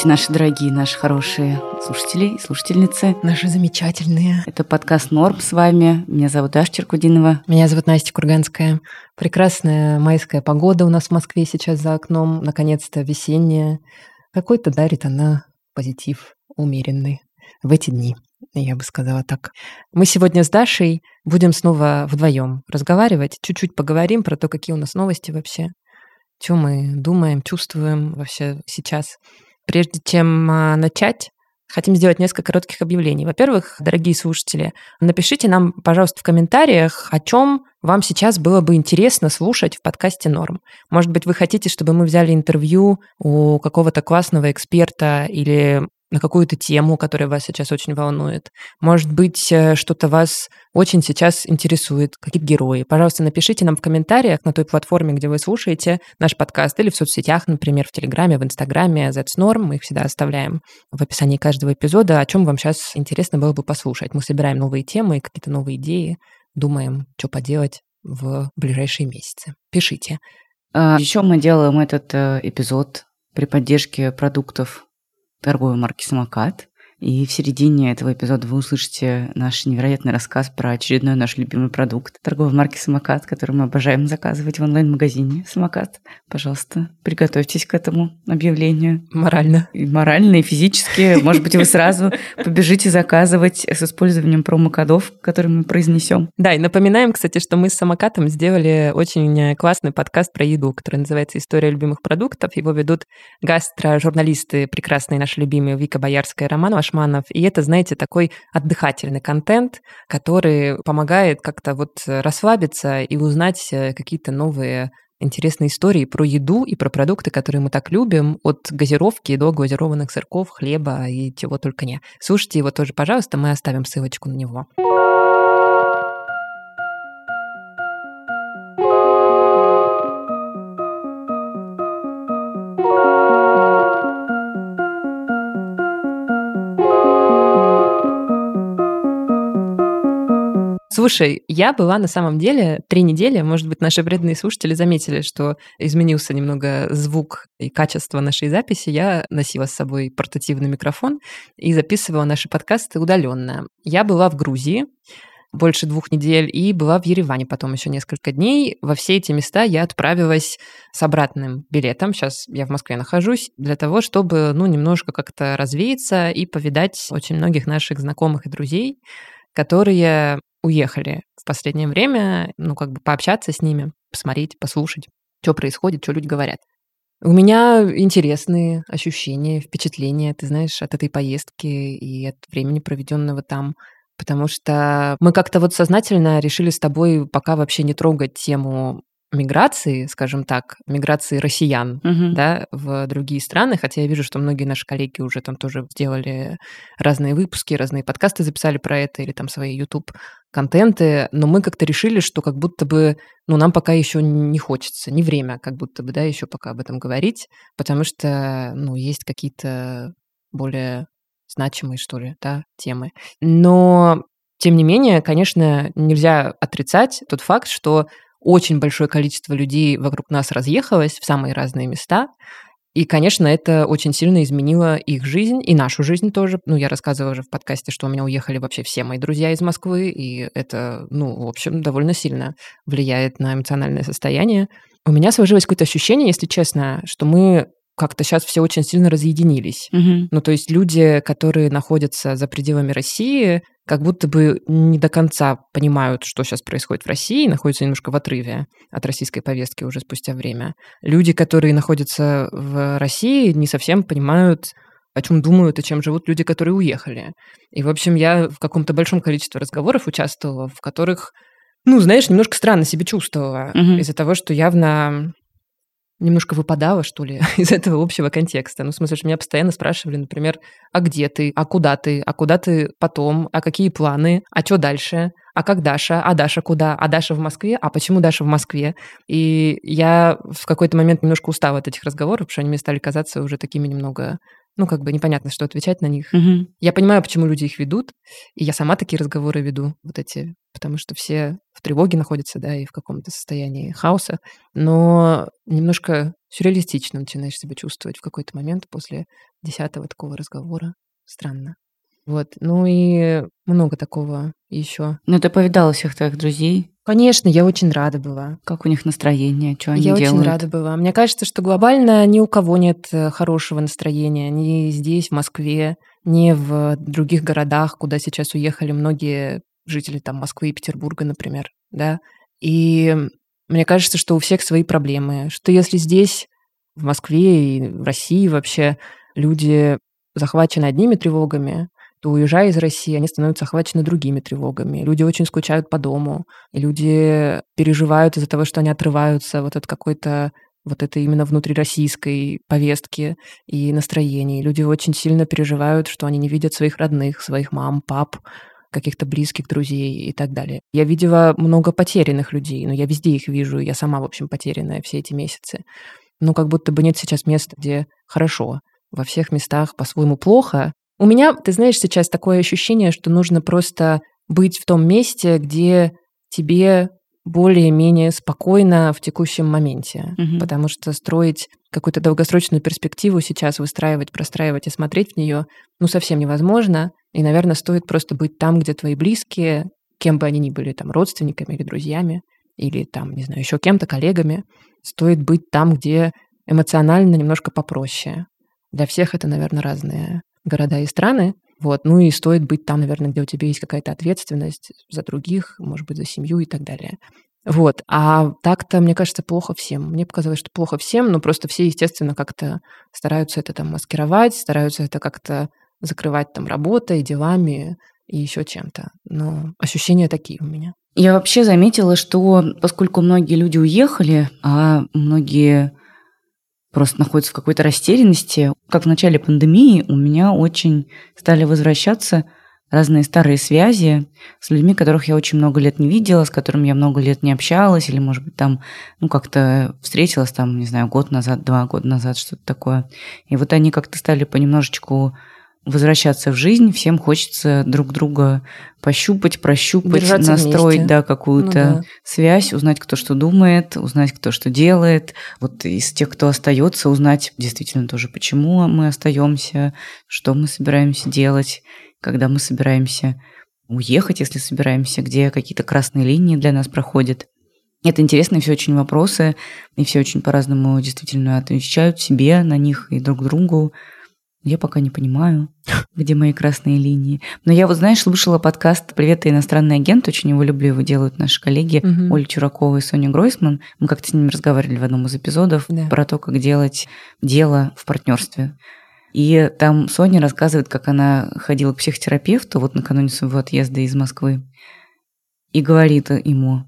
Здравствуйте, наши дорогие, наши хорошие слушатели и слушательницы. Наши замечательные. Это подкаст Норм с вами. Меня зовут Даша Черкудинова. Меня зовут Настя Курганская. Прекрасная майская погода у нас в Москве сейчас за окном. Наконец-то весенняя. Какой-то дарит она позитив умеренный в эти дни. Я бы сказала так. Мы сегодня с Дашей будем снова вдвоем разговаривать, чуть-чуть поговорим про то, какие у нас новости вообще, что мы думаем, чувствуем вообще сейчас. Прежде чем а, начать, хотим сделать несколько коротких объявлений. Во-первых, дорогие слушатели, напишите нам, пожалуйста, в комментариях, о чем вам сейчас было бы интересно слушать в подкасте «Норм». Может быть, вы хотите, чтобы мы взяли интервью у какого-то классного эксперта или на какую-то тему, которая вас сейчас очень волнует. Может быть, э, что-то вас очень сейчас интересует, какие-то герои. Пожалуйста, напишите нам в комментариях на той платформе, где вы слушаете наш подкаст, или в соцсетях, например, в Телеграме, в Инстаграме, That's Norm. Мы их всегда оставляем в описании каждого эпизода, о чем вам сейчас интересно было бы послушать. Мы собираем новые темы, какие-то новые идеи, думаем, что поделать в ближайшие месяцы. Пишите. А, Еще мы делаем этот э, эпизод при поддержке продуктов торговой марки «Самокат». И в середине этого эпизода вы услышите наш невероятный рассказ про очередной наш любимый продукт торговой марки «Самокат», который мы обожаем заказывать в онлайн-магазине «Самокат». Пожалуйста, приготовьтесь к этому объявлению. Морально. И морально, и физически. Может быть, вы сразу побежите заказывать с использованием промокодов, которые мы произнесем. Да, и напоминаем, кстати, что мы с «Самокатом» сделали очень классный подкаст про еду, который называется «История любимых продуктов». Его ведут гастро-журналисты прекрасные наши любимые Вика Боярская и Роман Вашманов. И это, знаете, такой отдыхательный контент, который помогает как-то вот расслабиться и узнать э, какие-то новые интересные истории про еду и про продукты, которые мы так любим, от газировки до газированных сырков, хлеба и чего только не. Слушайте его тоже, пожалуйста, мы оставим ссылочку на него. Слушай, я была на самом деле три недели, может быть, наши вредные слушатели заметили, что изменился немного звук и качество нашей записи. Я носила с собой портативный микрофон и записывала наши подкасты удаленно. Я была в Грузии, больше двух недель, и была в Ереване потом еще несколько дней. Во все эти места я отправилась с обратным билетом. Сейчас я в Москве нахожусь, для того, чтобы, ну, немножко как-то развеяться и повидать очень многих наших знакомых и друзей, которые уехали в последнее время, ну, как бы пообщаться с ними, посмотреть, послушать, что происходит, что люди говорят. У меня интересные ощущения, впечатления, ты знаешь, от этой поездки и от времени, проведенного там, потому что мы как-то вот сознательно решили с тобой пока вообще не трогать тему миграции, скажем так, миграции россиян, Мгм. да, в другие страны, хотя я вижу, что многие наши коллеги уже там тоже сделали разные выпуски, разные подкасты записали про это или там свои YouTube контенты, но мы как-то решили, что как будто бы, ну, нам пока еще не хочется, не время, как будто бы, да, еще пока об этом говорить, потому что, ну, есть какие-то более значимые, что ли, да, темы. Но, тем не менее, конечно, нельзя отрицать тот факт, что очень большое количество людей вокруг нас разъехалось в самые разные места. И, конечно, это очень сильно изменило их жизнь и нашу жизнь тоже. Ну, я рассказывала уже в подкасте, что у меня уехали вообще все мои друзья из Москвы, и это, ну, в общем, довольно сильно влияет на эмоциональное состояние. У меня сложилось какое-то ощущение, если честно, что мы как-то сейчас все очень сильно разъединились. Мгм. Ну, то есть люди, которые находятся за пределами России, как будто бы не до конца понимают, что сейчас происходит в России, находятся немножко в отрыве от российской повестки уже спустя время. Люди, которые находятся в России, не совсем понимают, о чем думают и чем живут люди, которые уехали. И, в общем, я в каком-то большом количестве разговоров участвовала, в которых, ну, знаешь, немножко странно себя чувствовала Мгм. из-за того, что явно немножко выпадала, что ли, из этого общего контекста. Ну, в смысле, что меня постоянно спрашивали, например, а где ты, а куда ты, а куда ты потом, а какие планы, а что дальше, а как Даша, а Даша куда, а Даша в Москве, а почему Даша в Москве? И я в какой-то момент немножко устала от этих разговоров, потому что они мне стали казаться уже такими немного ну, как бы непонятно, что отвечать на них. Мгм. Я понимаю, почему люди их ведут, и я сама такие разговоры веду, вот эти потому что все в тревоге находятся, да, и в каком-то состоянии хаоса. Но немножко сюрреалистично начинаешь себя чувствовать в какой-то момент после десятого такого разговора. Странно. Вот. Ну и много такого еще. Ну, ты повидала всех твоих друзей? Конечно, я очень рада была. Как у них настроение, что они я делают? Я очень рада была. Мне кажется, что глобально ни у кого нет э, хорошего настроения. Ни здесь, в Москве, ни в других городах, куда сейчас уехали многие жители там Москвы и Петербурга, например, да. И мне кажется, что у всех свои проблемы. Что если здесь, в Москве и в России вообще люди захвачены одними тревогами, то уезжая из России, они становятся охвачены другими тревогами. Люди очень скучают по дому, и люди переживают из-за того, что они отрываются вот от какой-то вот этой именно внутрироссийской повестки и настроений. Люди очень сильно переживают, что они не видят своих родных, своих мам, пап, каких-то близких друзей и так далее. Я видела много потерянных людей, но я везде их вижу, я сама, в общем, потерянная все эти месяцы. Но как будто бы нет сейчас места, где хорошо. Во всех местах по-своему плохо, у меня, ты знаешь, сейчас такое ощущение, что нужно просто быть в том месте, где тебе более-менее спокойно в текущем моменте. Угу. Потому что строить какую-то долгосрочную перспективу сейчас, выстраивать, простраивать и смотреть в нее, ну, совсем невозможно. И, наверное, стоит просто быть там, где твои близкие, кем бы они ни были, там, родственниками или друзьями, или там, не знаю, еще кем-то, коллегами, стоит быть там, где эмоционально немножко попроще. Для всех это, наверное, разные города и страны. Вот. Ну и стоит быть там, наверное, где у тебя есть какая-то ответственность за других, может быть, за семью и так далее. Вот. А так-то, мне кажется, плохо всем. Мне показалось, что плохо всем, но просто все, естественно, как-то стараются это там маскировать, стараются это как-то закрывать там работой, делами и еще чем-то. Но ощущения такие у меня. Я вообще заметила, что поскольку многие люди уехали, а многие просто находится в какой-то растерянности. Как в начале пандемии у меня очень стали возвращаться разные старые связи с людьми, которых я очень много лет не видела, с которыми я много лет не общалась, или, может быть, там, ну, как-то встретилась там, не знаю, год назад, два года назад, что-то такое. И вот они как-то стали понемножечку возвращаться в жизнь, всем хочется друг друга пощупать, прощупать, Держаться настроить вместе. да, какую-то ну, да. связь, узнать, кто что думает, узнать, кто что делает. Вот из тех, кто остается, узнать действительно тоже, почему мы остаемся, что мы собираемся делать, когда мы собираемся уехать, если собираемся, где какие-то красные линии для нас проходят. Это интересные все очень вопросы, и все очень по-разному действительно отвечают себе на них и друг другу. Я пока не понимаю, где мои красные линии. Но я вот, знаешь, слушала подкаст «Привет, иностранный агент». Очень его люблю, его делают наши коллеги угу. Оля Чуракова и Соня Гройсман. Мы как-то с ними разговаривали в одном из эпизодов да. про то, как делать дело в партнерстве. И там Соня рассказывает, как она ходила к психотерапевту вот накануне своего отъезда из Москвы и говорит ему,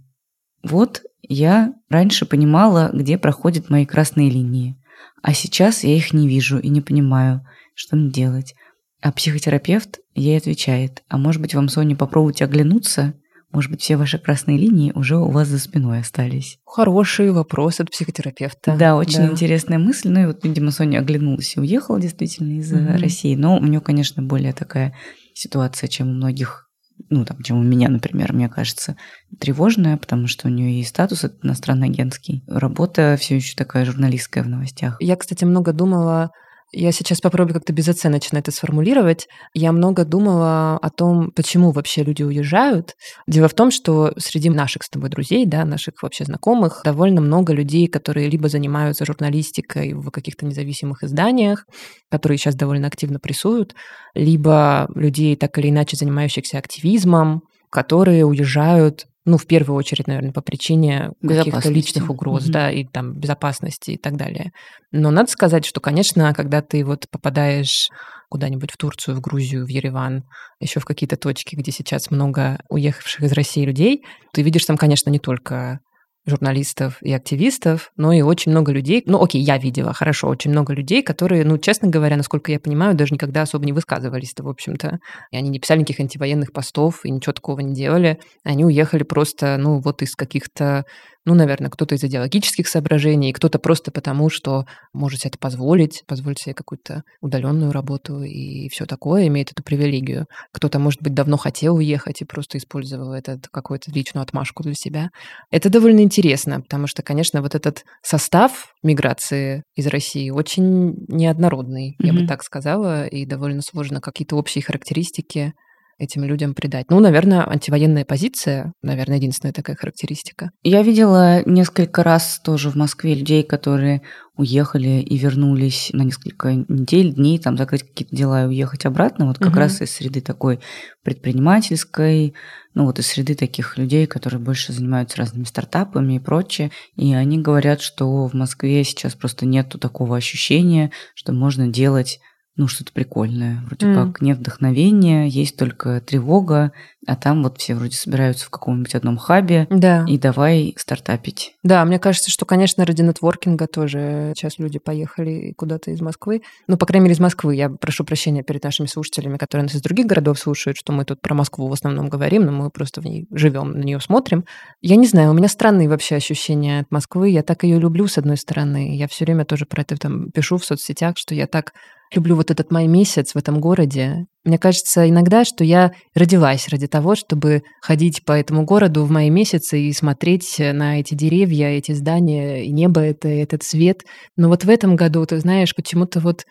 вот я раньше понимала, где проходят мои красные линии, а сейчас я их не вижу и не понимаю – что мне делать? А психотерапевт ей отвечает, а может быть вам, Соня, попробовать оглянуться? Может быть, все ваши красные линии уже у вас за спиной остались. Хороший вопрос от психотерапевта. Да, очень да. интересная мысль. Ну и вот, видимо, Соня оглянулась и уехала действительно из угу. России. Но у нее, конечно, более такая ситуация, чем у многих ну, там, чем у меня, например, мне кажется, тревожная, потому что у нее и статус иностранно агентский. Работа все еще такая журналистская в новостях. Я, кстати, много думала я сейчас попробую как-то безоценочно это сформулировать. Я много думала о том, почему вообще люди уезжают. Дело в том, что среди наших с тобой друзей, да, наших вообще знакомых, довольно много людей, которые либо занимаются журналистикой в каких-то независимых изданиях, которые сейчас довольно активно прессуют, либо людей, так или иначе занимающихся активизмом, которые уезжают ну, в первую очередь, наверное, по причине каких-то личных угроз, угу. да, и там безопасности и так далее. Но надо сказать, что, конечно, когда ты вот попадаешь куда-нибудь в Турцию, в Грузию, в Ереван, еще в какие-то точки, где сейчас много уехавших из России людей, ты видишь там, конечно, не только журналистов и активистов, но и очень много людей, ну окей, я видела, хорошо, очень много людей, которые, ну, честно говоря, насколько я понимаю, даже никогда особо не высказывались-то, в общем-то. И они не писали никаких антивоенных постов и ничего такого не делали. Они уехали просто, ну, вот из каких-то Ну, наверное, кто-то из идеологических соображений, кто-то просто потому, что может себе это позволить, позволить себе какую-то удаленную работу и все такое, имеет эту привилегию. Кто-то, может быть, давно хотел уехать и просто использовал это какую-то личную отмашку для себя. Это довольно интересно, потому что, конечно, вот этот состав миграции из России очень неоднородный, mm-hmm. я бы так сказала, и довольно сложно какие-то общие характеристики этим людям придать? Ну, наверное, антивоенная позиция, наверное, единственная такая характеристика. Я видела несколько раз тоже в Москве людей, которые уехали и вернулись на несколько недель, дней, там закрыть какие-то дела и уехать обратно, вот как угу. раз из среды такой предпринимательской, ну вот из среды таких людей, которые больше занимаются разными стартапами и прочее. И они говорят, что в Москве сейчас просто нету такого ощущения, что можно делать ну, что-то прикольное. Вроде mm. как нет вдохновения, есть только тревога, а там вот все вроде собираются в каком-нибудь одном хабе да. и давай стартапить. Да, мне кажется, что, конечно, ради нетворкинга тоже сейчас люди поехали куда-то из Москвы. Ну, по крайней мере, из Москвы. Я прошу прощения перед нашими слушателями, которые нас из других городов слушают, что мы тут про Москву в основном говорим, но мы просто в ней живем, на нее смотрим. Я не знаю, у меня странные вообще ощущения от Москвы. Я так ее люблю, с одной стороны. Я все время тоже про это там пишу в соцсетях, что я так люблю вот этот май месяц в этом городе. Мне кажется иногда, что я родилась ради того, чтобы ходить по этому городу в мае месяце и смотреть на эти деревья, эти здания, и небо это, этот свет. Но вот в этом году, ты знаешь, почему-то вот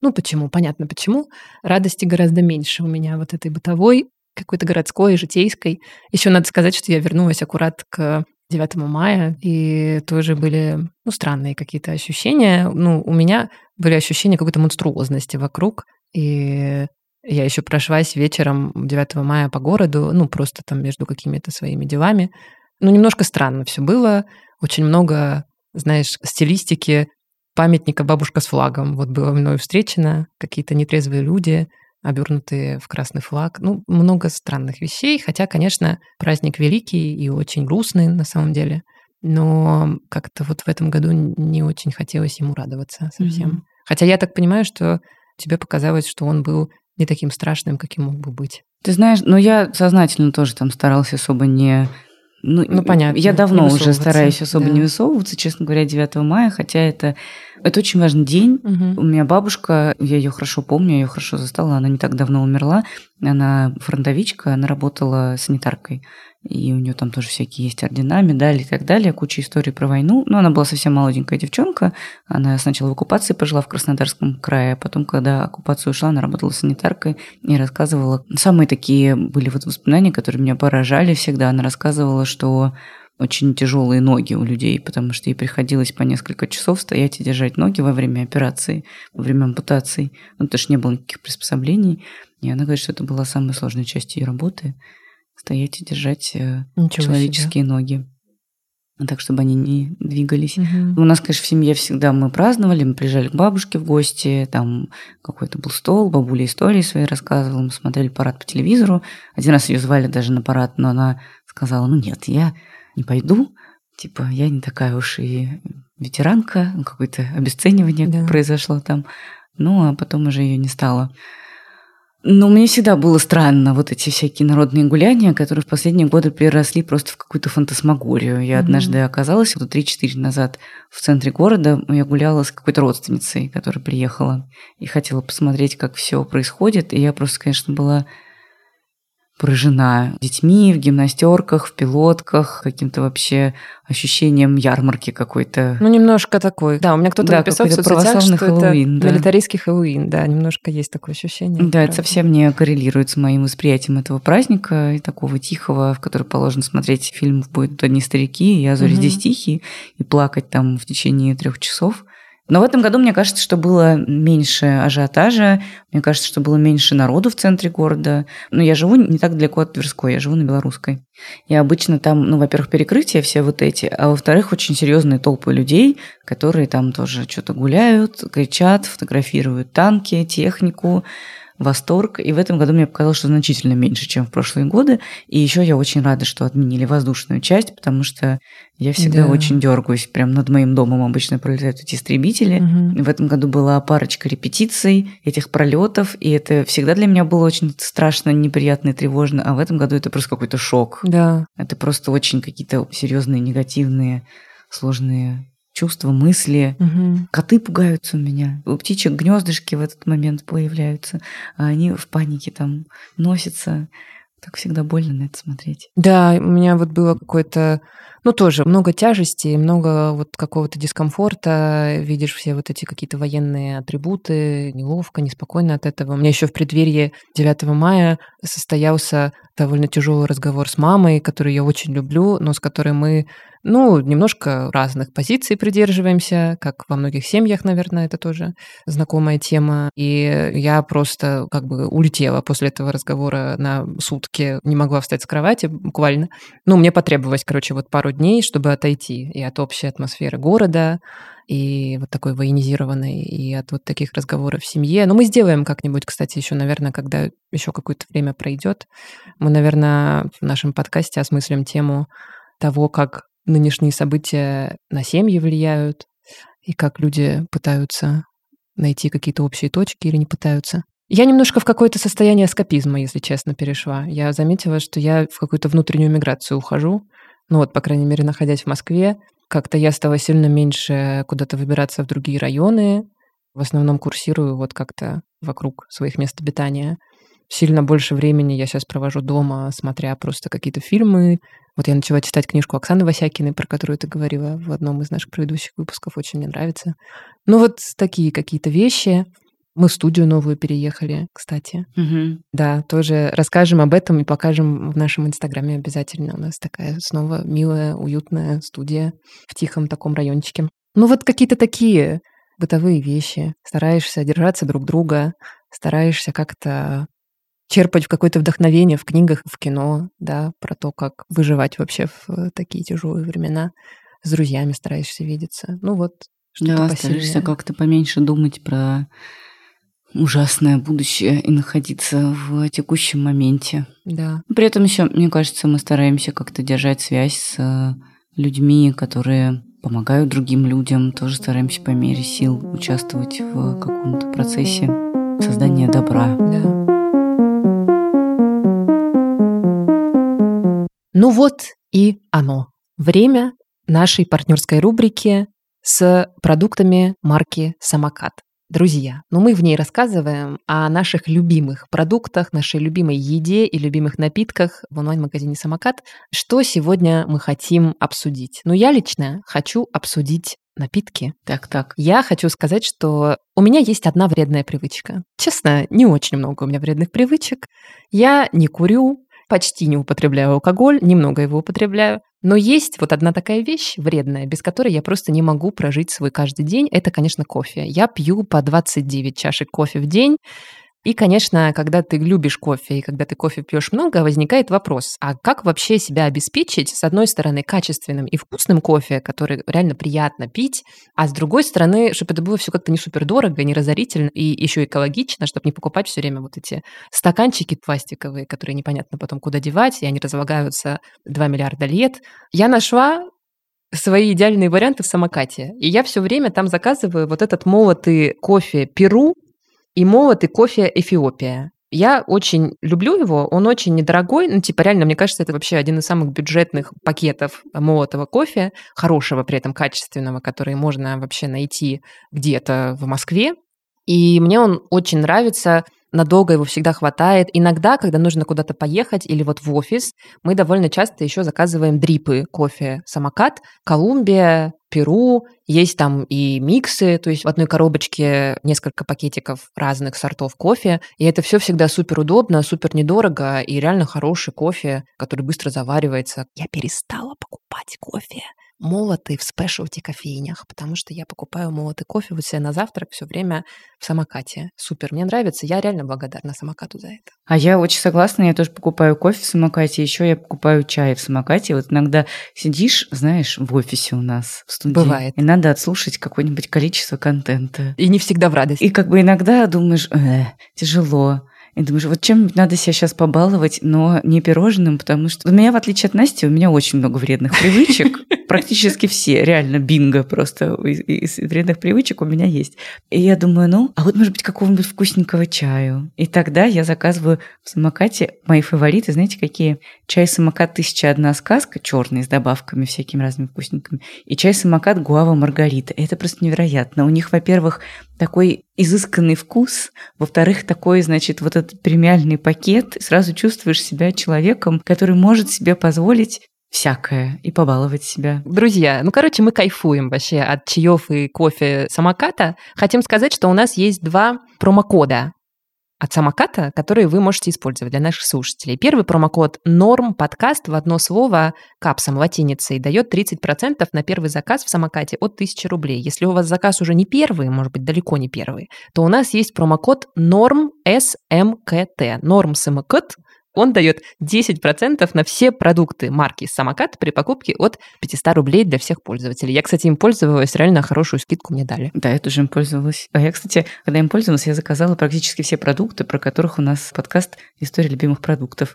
ну почему, понятно почему, радости гораздо меньше у меня вот этой бытовой, какой-то городской, житейской. Еще надо сказать, что я вернулась аккурат к 9 мая, и тоже были, ну, странные какие-то ощущения. Ну, у меня были ощущения какой-то монструозности вокруг, и я еще прошлась вечером 9 мая по городу, ну, просто там между какими-то своими делами. Ну, немножко странно все было. Очень много, знаешь, стилистики памятника бабушка с флагом. Вот было мною встречено, какие-то нетрезвые люди, обернутые в красный флаг. Ну, много странных вещей, хотя, конечно, праздник великий и очень грустный на самом деле. Но как-то вот в этом году не очень хотелось ему радоваться совсем. Mm-hmm. Хотя я так понимаю, что тебе показалось, что он был не таким страшным, каким мог бы быть. Ты знаешь, ну я сознательно тоже там старался особо не ну, ну понятно. Я давно уже стараюсь особо да. не высовываться, честно говоря, 9 мая, хотя это, это очень важный день. Угу. У меня бабушка, я ее хорошо помню, я ее хорошо застала, она не так давно умерла. Она фронтовичка, она работала санитаркой и у нее там тоже всякие есть ордена, медали и так далее, куча историй про войну. Но она была совсем молоденькая девчонка. Она сначала в оккупации пожила в Краснодарском крае, а потом, когда оккупация ушла, она работала санитаркой и рассказывала. Самые такие были вот воспоминания, которые меня поражали всегда. Она рассказывала, что очень тяжелые ноги у людей, потому что ей приходилось по несколько часов стоять и держать ноги во время операции, во время ампутации. Ну, потому что не было никаких приспособлений. И она говорит, что это была самая сложная часть ее работы стоять и держать э, Ничего человеческие себе. ноги. Так, чтобы они не двигались. Угу. У нас, конечно, в семье всегда мы праздновали, мы приезжали к бабушке в гости, там какой-то был стол, бабуля истории свои рассказывала, мы смотрели парад по телевизору. Один раз ее звали даже на парад, но она сказала, ну нет, я не пойду, типа, я не такая уж и ветеранка, ну, какое-то обесценивание да. произошло там. Ну, а потом уже ее не стало. Но мне всегда было странно вот эти всякие народные гуляния, которые в последние годы переросли просто в какую-то фантасмагорию. Я mm-hmm. однажды оказалась вот 3-4 назад в центре города. Я гуляла с какой-то родственницей, которая приехала и хотела посмотреть, как все происходит. И я просто, конечно, была поражена детьми в гимнастерках, в пилотках, каким-то вообще ощущением ярмарки какой-то. Ну, немножко такой. Да, у меня кто-то да, написал в соцсетях, что Хэллоуин, это да. милитаристский Хэллоуин. Да, немножко есть такое ощущение. Да, это совсем не коррелирует с моим восприятием этого праздника и такого тихого, в который положено смотреть фильм «Будут одни старики», и «Я зори угу. здесь тихий», и плакать там в течение трех часов. Но в этом году, мне кажется, что было меньше ажиотажа, мне кажется, что было меньше народу в центре города. Но я живу не так далеко от Тверской, я живу на Белорусской. И обычно там, ну, во-первых, перекрытия все вот эти, а во-вторых, очень серьезные толпы людей, которые там тоже что-то гуляют, кричат, фотографируют танки, технику, восторг. И в этом году мне показалось, что значительно меньше, чем в прошлые годы. И еще я очень рада, что отменили воздушную часть, потому что я всегда да. очень дергаюсь. Прям над моим домом обычно пролетают эти истребители. Угу. В этом году была парочка репетиций этих пролетов, и это всегда для меня было очень страшно, неприятно и тревожно. А в этом году это просто какой-то шок. Да. Это просто очень какие-то серьезные, негативные, сложные чувства, мысли. Угу. Коты пугаются у меня. У птичек гнездышки в этот момент появляются, а они в панике там носятся. Так всегда больно на это смотреть. Да, у меня вот было какое-то, ну тоже много тяжести, много вот какого-то дискомфорта, видишь все вот эти какие-то военные атрибуты, неловко, неспокойно от этого. У меня еще в преддверии 9 мая состоялся довольно тяжелый разговор с мамой, которую я очень люблю, но с которой мы ну, немножко разных позиций придерживаемся, как во многих семьях, наверное, это тоже знакомая тема. И я просто как бы улетела после этого разговора на сутки, не могла встать с кровати буквально. Ну, мне потребовалось, короче, вот пару дней, чтобы отойти и от общей атмосферы города, и вот такой военизированной, и от вот таких разговоров в семье. Но мы сделаем как-нибудь, кстати, еще, наверное, когда еще какое-то время пройдет, мы, наверное, в нашем подкасте осмыслим тему того, как нынешние события на семьи влияют, и как люди пытаются найти какие-то общие точки или не пытаются. Я немножко в какое-то состояние скопизма, если честно, перешла. Я заметила, что я в какую-то внутреннюю миграцию ухожу. Ну вот, по крайней мере, находясь в Москве, как-то я стала сильно меньше куда-то выбираться в другие районы. В основном курсирую вот как-то вокруг своих мест обитания сильно больше времени я сейчас провожу дома, смотря просто какие-то фильмы. Вот я начала читать книжку Оксаны Васякиной, про которую ты говорила в одном из наших предыдущих выпусков. Очень мне нравится. Ну вот такие какие-то вещи. Мы в студию новую переехали, кстати. Угу. Да, тоже расскажем об этом и покажем в нашем инстаграме обязательно. У нас такая снова милая, уютная студия в тихом таком райончике. Ну вот какие-то такие бытовые вещи. Стараешься держаться друг друга, стараешься как-то черпать в какое-то вдохновение в книгах, в кино, да, про то, как выживать вообще в э, такие тяжелые времена. С друзьями стараешься видеться. Ну вот, что-то Да, посильнее. стараешься как-то поменьше думать про ужасное будущее и находиться в текущем моменте. Да. При этом еще, мне кажется, мы стараемся как-то держать связь с э, людьми, которые помогают другим людям, тоже стараемся по мере сил участвовать в каком-то процессе создания добра. Да. Ну вот и оно. Время нашей партнерской рубрики с продуктами марки «Самокат». Друзья, ну мы в ней рассказываем о наших любимых продуктах, нашей любимой еде и любимых напитках в онлайн-магазине «Самокат». Что сегодня мы хотим обсудить? Ну я лично хочу обсудить напитки. Так, так. Я хочу сказать, что у меня есть одна вредная привычка. Честно, не очень много у меня вредных привычек. Я не курю, почти не употребляю алкоголь, немного его употребляю. Но есть вот одна такая вещь вредная, без которой я просто не могу прожить свой каждый день. Это, конечно, кофе. Я пью по 29 чашек кофе в день. И, конечно, когда ты любишь кофе и когда ты кофе пьешь много, возникает вопрос, а как вообще себя обеспечить, с одной стороны, качественным и вкусным кофе, который реально приятно пить, а с другой стороны, чтобы это было все как-то не супер дорого, не разорительно и еще экологично, чтобы не покупать все время вот эти стаканчики пластиковые, которые непонятно потом куда девать, и они разлагаются 2 миллиарда лет. Я нашла свои идеальные варианты в самокате. И я все время там заказываю вот этот молотый кофе Перу, и молотый кофе Эфиопия. Я очень люблю его, он очень недорогой, ну, типа, реально, мне кажется, это вообще один из самых бюджетных пакетов молотого кофе, хорошего при этом, качественного, который можно вообще найти где-то в Москве. И мне он очень нравится, надолго его всегда хватает. Иногда, когда нужно куда-то поехать или вот в офис, мы довольно часто еще заказываем дрипы кофе самокат, Колумбия, Перу, есть там и миксы, то есть в одной коробочке несколько пакетиков разных сортов кофе, и это все всегда супер удобно, супер недорого и реально хороший кофе, который быстро заваривается. Я перестала покупать кофе молотый в спешлти кофейнях, потому что я покупаю молотый кофе вот себе на завтрак все время в самокате. Супер, мне нравится, я реально благодарна самокату за это. А я очень согласна, я тоже покупаю кофе в самокате, еще я покупаю чай в самокате. Вот иногда сидишь, знаешь, в офисе у нас в студии. Бывает. И надо отслушать какое-нибудь количество контента. И не всегда в радость. И как бы иногда думаешь, э, тяжело. И думаешь, вот чем надо себя сейчас побаловать, но не пирожным, потому что у меня, в отличие от Насти, у меня очень много вредных привычек. Практически все, реально, бинго просто из, из вредных привычек у меня есть. И я думаю, ну, а вот, может быть, какого-нибудь вкусненького чаю. И тогда я заказываю в самокате мои фавориты, знаете, какие? Чай самокат «Тысяча одна сказка», черный, с добавками всякими разными вкусненькими, и чай самокат «Гуава Маргарита». Это просто невероятно. У них, во-первых, такой изысканный вкус, во-вторых, такой, значит, вот этот премиальный пакет, сразу чувствуешь себя человеком, который может себе позволить всякое и побаловать себя. Друзья, ну, короче, мы кайфуем вообще от чаев и кофе самоката. Хотим сказать, что у нас есть два промокода от самоката, которые вы можете использовать для наших слушателей. Первый промокод норм подкаст в одно слово капсом латиницей дает 30% на первый заказ в самокате от 1000 рублей. Если у вас заказ уже не первый, может быть, далеко не первый, то у нас есть промокод норм СМКТ. Норм СМКТ он дает 10% на все продукты марки «Самокат» при покупке от 500 рублей для всех пользователей. Я, кстати, им пользовалась, реально хорошую скидку мне дали. Да, я тоже им пользовалась. А я, кстати, когда им пользовалась, я заказала практически все продукты, про которых у нас подкаст «История любимых продуктов».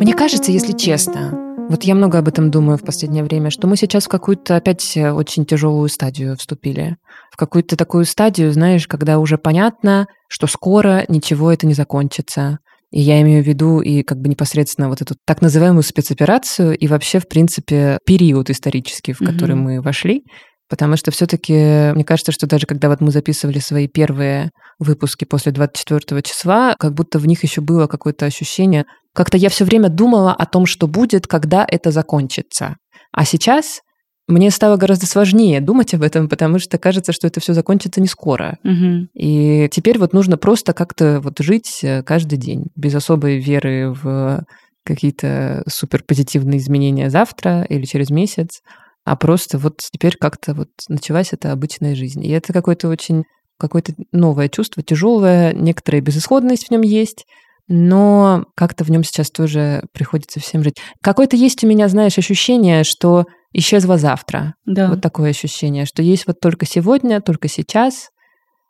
Мне кажется, если честно, вот я много об этом думаю в последнее время, что мы сейчас в какую-то опять очень тяжелую стадию вступили. Какую-то такую стадию, знаешь, когда уже понятно, что скоро ничего это не закончится. И я имею в виду и как бы непосредственно вот эту так называемую спецоперацию и вообще, в принципе, период исторический, в который mm-hmm. мы вошли. Потому что все-таки, мне кажется, что даже когда вот мы записывали свои первые выпуски после 24 числа, как будто в них еще было какое-то ощущение, как-то я все время думала о том, что будет, когда это закончится. А сейчас мне стало гораздо сложнее думать об этом, потому что кажется, что это все закончится не скоро. Угу. И теперь вот нужно просто как-то вот жить э, каждый день без особой веры в какие-то суперпозитивные изменения завтра или через месяц, а просто вот теперь как-то вот началась эта обычная жизнь. И это какое-то очень какое-то новое чувство, тяжелое, некоторая безысходность в нем есть, но как-то в нем сейчас тоже приходится всем жить. Какое-то есть у меня, знаешь, ощущение, что исчезло завтра. Да. Вот такое ощущение, что есть вот только сегодня, только сейчас,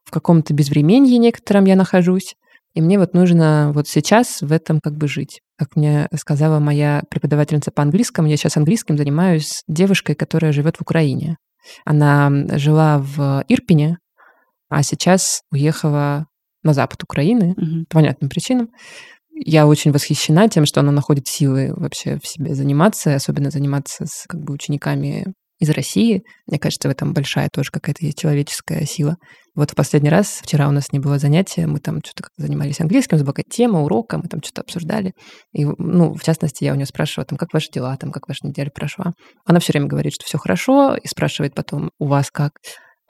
в каком-то безвременье некотором я нахожусь, и мне вот нужно вот сейчас в этом как бы жить. Как мне сказала моя преподавательница по английскому, я сейчас английским занимаюсь девушкой, которая живет в Украине. Она жила в Ирпене, а сейчас уехала на запад Украины угу. по понятным причинам. Я очень восхищена тем, что она находит силы вообще в себе заниматься, особенно заниматься с как бы, учениками из России. Мне кажется, в этом большая тоже какая-то есть человеческая сила. Вот в последний раз, вчера у нас не было занятия, мы там что-то занимались английским, с была тема, урока, мы там что-то обсуждали. И, ну, в частности, я у нее спрашивала, там, как ваши дела, там, как ваша неделя прошла. Она все время говорит, что все хорошо, и спрашивает потом, у вас как.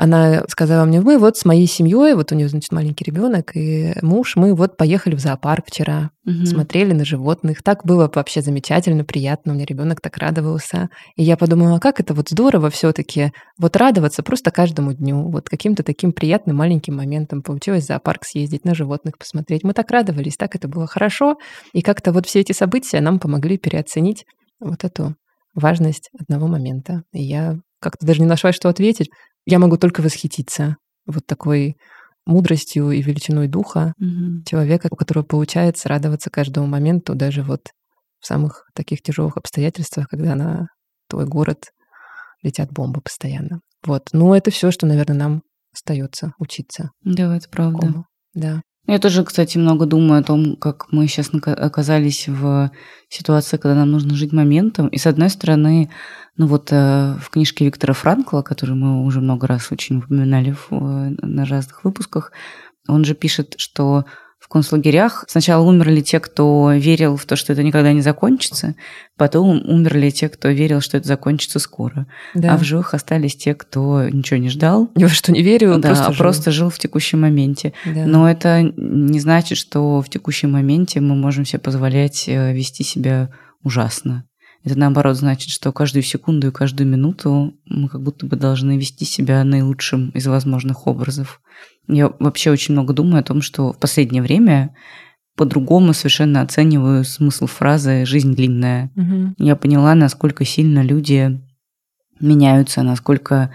Она сказала мне, мы вот с моей семьей, вот у нее, значит, маленький ребенок и муж, мы вот поехали в зоопарк вчера, угу. смотрели на животных. Так было вообще замечательно, приятно, у меня ребенок так радовался. И я подумала, как это вот здорово все-таки вот радоваться просто каждому дню, вот каким-то таким приятным маленьким моментом. Получилось в зоопарк съездить, на животных посмотреть. Мы так радовались, так это было хорошо. И как-то вот все эти события нам помогли переоценить вот эту важность одного момента. И я как-то даже не нашла, что ответить. Я могу только восхититься вот такой мудростью и величиной духа угу. человека, у которого получается радоваться каждому моменту, даже вот в самых таких тяжелых обстоятельствах, когда на твой город летят бомбы постоянно. Вот. Ну, это все, что, наверное, нам остается учиться. Да, это правда. Такому. Да. Я тоже, кстати, много думаю о том, как мы сейчас оказались в ситуации, когда нам нужно жить моментом. И с одной стороны, ну вот э, в книжке Виктора Франкла, которую мы уже много раз очень упоминали в, э, на разных выпусках, он же пишет, что концлагерях сначала умерли те, кто верил в то, что это никогда не закончится, потом умерли те, кто верил, что это закончится скоро. Да. А в живых остались те, кто ничего не ждал. Ни во что не верил, да, просто, а жил. просто жил в текущем моменте. Да. Но это не значит, что в текущем моменте мы можем себе позволять э, вести себя ужасно. Это наоборот значит, что каждую секунду и каждую минуту мы как будто бы должны вести себя наилучшим из возможных образов. Я вообще очень много думаю о том, что в последнее время по-другому совершенно оцениваю смысл фразы «жизнь длинная». Мгм. Я поняла, насколько сильно люди меняются, насколько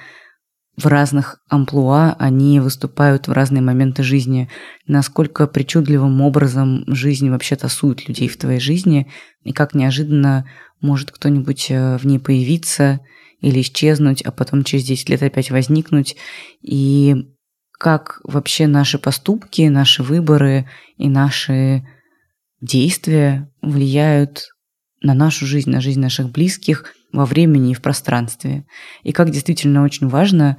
в разных амплуа они выступают в разные моменты жизни, насколько причудливым образом жизнь вообще тасует людей в твоей жизни, и как неожиданно может кто-нибудь э, в ней появиться или исчезнуть, а потом через 10 лет опять возникнуть, и как вообще наши поступки, наши выборы и наши действия влияют на нашу жизнь, на жизнь наших близких во времени и в пространстве. И как действительно очень важно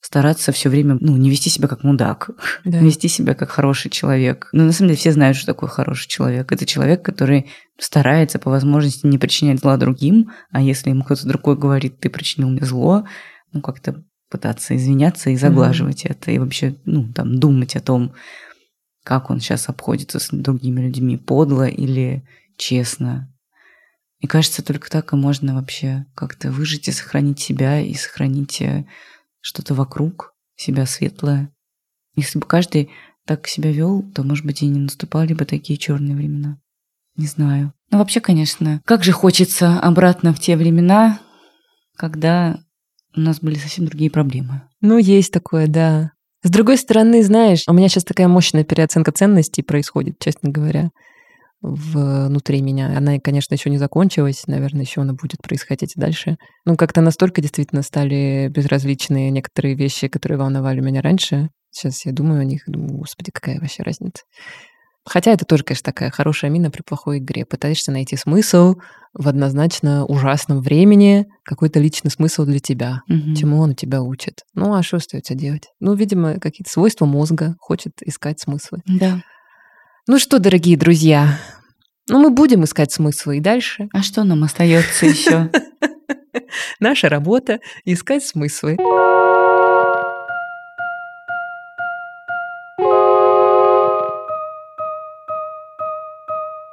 стараться все время, ну, не вести себя как мудак, Да. вести себя как хороший человек. Но на самом деле все знают, что такое хороший человек. Это человек, который старается по возможности не причинять зла другим, а если ему кто-то другой говорит, ты причинил мне зло, ну, как-то пытаться извиняться и заглаживать это, и вообще, ну, там, думать о том, как он сейчас обходится с другими людьми, подло или честно. И кажется, только так и можно вообще как-то выжить и сохранить себя, и сохранить э, что-то вокруг, себя светлое. Если бы каждый так себя вел, то, может быть, и не наступали бы такие черные времена. Не знаю. Ну, вообще, конечно, как же хочется обратно в те времена, когда у нас были совсем другие проблемы. Ну, есть такое, да. С другой стороны, знаешь, у меня сейчас такая мощная переоценка ценностей происходит, честно говоря, внутри меня. Она, конечно, еще не закончилась, наверное, еще она будет происходить и дальше. Ну, как-то настолько действительно стали безразличные некоторые вещи, которые волновали меня раньше. Сейчас я думаю о них думаю, господи, какая вообще разница. Хотя это тоже, конечно, такая хорошая мина при плохой игре. Пытаешься найти смысл в однозначно ужасном времени, какой-то личный смысл для тебя. Мгм. Чему он тебя учит? Ну, а что остается делать? Ну, видимо, какие-то свойства мозга хочет искать смыслы. Да. Ну что, дорогие друзья, ну мы будем искать смыслы и дальше. А что нам остается еще? Наша работа — искать смыслы.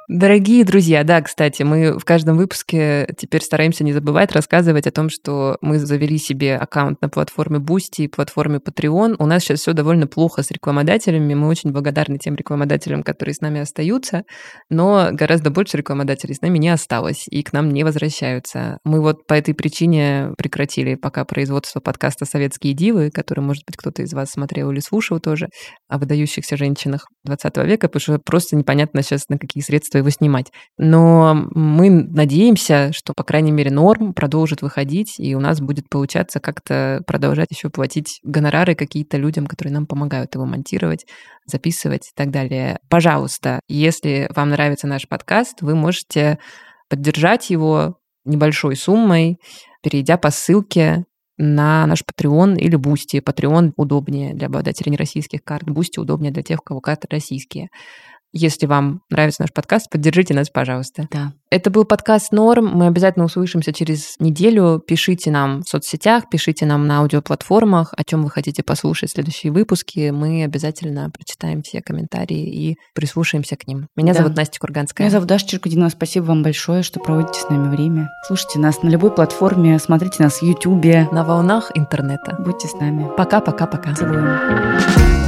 Дорогие друзья, да, кстати, мы в каждом выпуске теперь стараемся не забывать рассказывать о том, что мы завели себе аккаунт на платформе Boosty и платформе Patreon. У нас сейчас все довольно плохо с рекламодателями. Мы очень благодарны тем рекламодателям, которые с нами остаются, но гораздо больше рекламодателей с нами не осталось и к нам не возвращаются. Мы вот по этой причине прекратили пока производство подкаста «Советские дивы», который, может быть, кто-то из вас смотрел или слушал тоже, о выдающихся женщинах 20 века, потому что просто непонятно сейчас, на какие средства его снимать. Но мы надеемся, что, по крайней мере, норм продолжит выходить, и у нас будет получаться как-то продолжать еще платить гонорары какие-то людям, которые нам помогают его монтировать, записывать и так далее. Пожалуйста, если вам нравится наш подкаст, вы можете поддержать его небольшой суммой, перейдя по ссылке на наш Patreon или Boosty. Patreon удобнее для обладателей нероссийских карт, Boosty удобнее для тех, у кого карты российские. Если вам нравится наш подкаст, поддержите нас, пожалуйста. Да. Это был подкаст «Норм». Мы обязательно услышимся через неделю. Пишите нам в соцсетях, пишите нам на аудиоплатформах, о чем вы хотите послушать следующие выпуски. Мы обязательно прочитаем все комментарии и прислушаемся к ним. Меня Да. зовут Настя Курганская. Меня зовут Даша Черкудинова. Спасибо вам большое, что проводите с нами время. Слушайте нас на любой платформе, смотрите нас в Ютубе. На волнах интернета. Будьте с нами. Пока-пока-пока. Целуем.